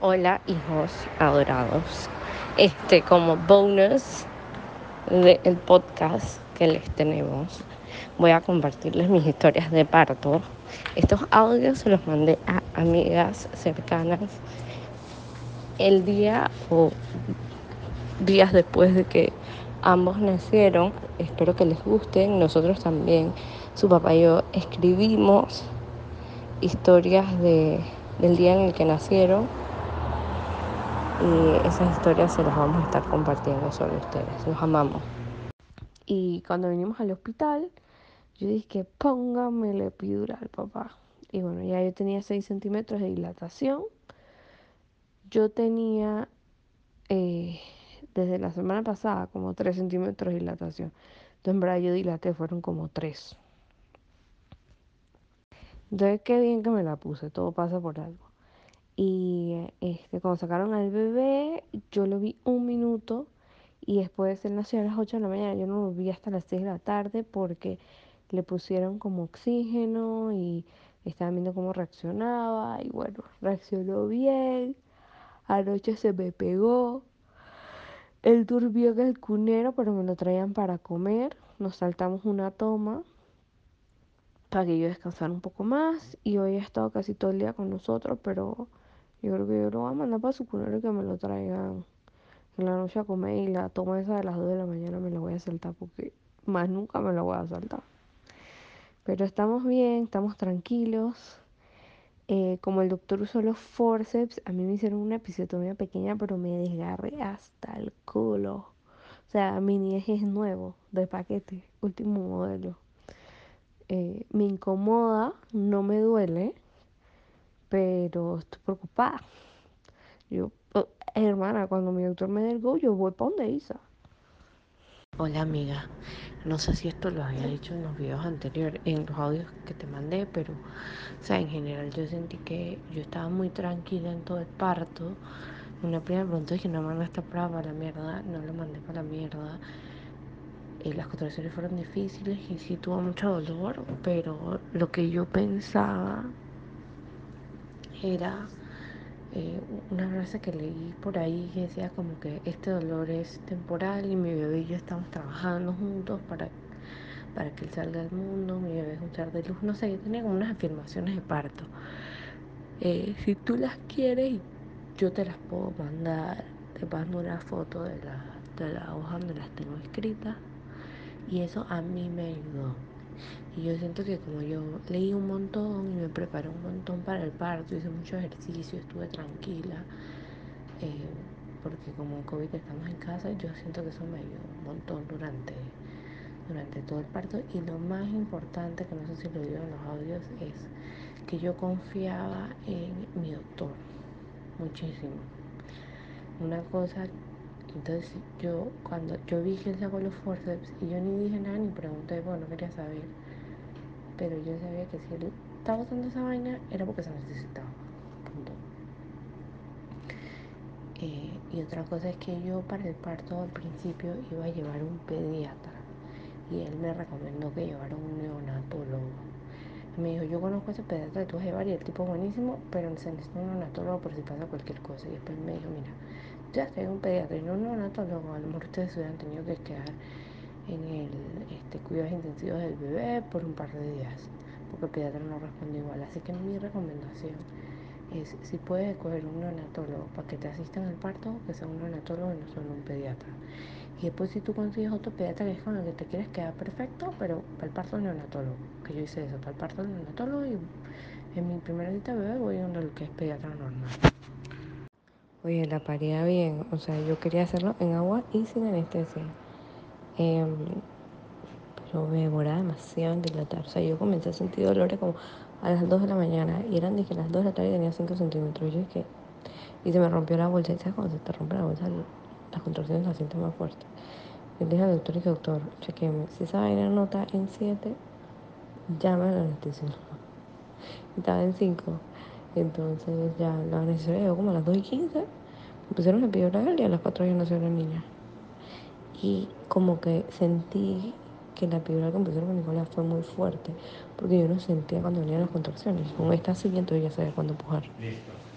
Hola hijos adorados. Este como bonus del podcast que les tenemos, voy a compartirles mis historias de parto. Estos audios se los mandé a amigas cercanas el día o días después de que ambos nacieron. Espero que les gusten. Nosotros también, su papá y yo, escribimos historias de, del día en el que nacieron y esas historias se las vamos a estar compartiendo sobre ustedes. Los amamos. Y cuando vinimos al hospital, yo dije póngame la epidural, papá. Y bueno, ya yo tenía 6 centímetros de dilatación. Yo tenía eh, desde la semana pasada como 3 centímetros de dilatación. Entonces, en verdad, yo dilaté, fueron como 3. Entonces, qué bien que me la puse, todo pasa por algo. Y este, cuando sacaron al bebé, yo lo vi un minuto y después él nació a las 8 de la mañana. Yo no lo vi hasta las 6 de la tarde porque le pusieron como oxígeno y estaban viendo cómo reaccionaba. Y bueno, reaccionó bien. Anoche se me pegó. Él durmió en el cunero, pero me lo traían para comer. Nos saltamos una toma para que yo descansara un poco más. Y hoy ha estado casi todo el día con nosotros, pero yo creo que yo lo voy a mandar para su cunero y que me lo traigan en la noche a comer. Y la toma esa de las 2 de la mañana me la voy a saltar porque más nunca me la voy a saltar. Pero estamos bien, estamos tranquilos. Eh, como el doctor usó los forceps, a mí me hicieron una episiotomía pequeña, pero me desgarré hasta el culo. O sea, mi niñez es nuevo, de paquete, último modelo. Eh, me incomoda, no me duele, pero estoy preocupada. Yo, oh, hermana, cuando mi doctor me dé el go, yo voy para donde Isa. Hola amiga, no sé si esto lo había dicho en los videos anteriores, en los audios que te mandé, pero, o sea, en general yo sentí que yo estaba muy tranquila en todo el parto. Una primera pregunta que no manda esta prueba para la mierda, no lo mandé para la mierda. Eh, las contracciones fueron difíciles y sí tuvo mucho dolor, pero lo que yo pensaba era eh, una frase que leí por ahí que decía como que este dolor es temporal y mi bebé y yo estamos trabajando juntos para, para que él salga al mundo, mi bebé es un ser de luz, no sé, yo tenía como unas afirmaciones de parto. Eh, si tú las quieres, yo te las puedo mandar, te mando una foto de la, de la hoja donde las tengo escritas y eso a mí me ayudó. Y yo siento que como yo leí un montón y me preparé un montón para el parto, hice mucho ejercicio, estuve tranquila, eh, porque como COVID estamos en casa, yo siento que eso me ayudó un montón durante, durante todo el parto. Y lo más importante, que no sé si lo digo en los audios, es que yo confiaba en mi doctor, muchísimo. Una cosa entonces yo cuando yo vi que él sacó los forceps y yo ni dije nada ni pregunté, bueno, no quería saber. Pero yo sabía que si él estaba usando esa vaina era porque se necesitaba. Punto. Eh, y otra cosa es que yo para el parto al principio iba a llevar un pediatra y él me recomendó que llevara un neonatólogo. Me dijo, yo conozco a ese pediatra vas a llevar y el tipo buenísimo, pero se necesita un neonatólogo por si pasa cualquier cosa. Y después me dijo, mira, ya estoy un pediatra y no un neonatólogo, a lo mejor ustedes hubieran tenido que quedar en el este, cuidados intensivos del bebé por un par de días, porque el pediatra no responde igual. Así que mi recomendación es si puedes escoger un neonatólogo para que te asista en el parto, que sea un neonatólogo y no solo un pediatra. Y después si tú consigues otro pediatra que es con el que te quieres quedar perfecto, pero para el parto neonatólogo, que yo hice eso, para el parto neonatólogo y en mi primera cita bebé voy donde el que es pediatra normal. Oye, la paría bien, o sea, yo quería hacerlo en agua y sin anestesia. Eh, pero me demoraba demasiado en dilatar. O sea, yo comencé a sentir dolores como a las 2 de la mañana y eran de que a las 2 de la tarde tenía 5 centímetros. Y yo dije, y se me rompió la bolsa. ¿Sabes cuando se te rompe la bolsa? Las contracciones las sientes más fuerte. Y le dije al doctor, y dije, doctor, chequeme, si esa vaina nota en 7, llame al anestesiólogo. Estaba en 5. Entonces ya la anestesia llegó como a las 2 y 15. Me pusieron el epidural y a las 4 ya nació la niña. Y como que sentí que la me pusieron con Nicolás fue muy fuerte, porque yo no sentía cuando venían las contracciones. Con esta siguiente ya sabía cuándo empujar.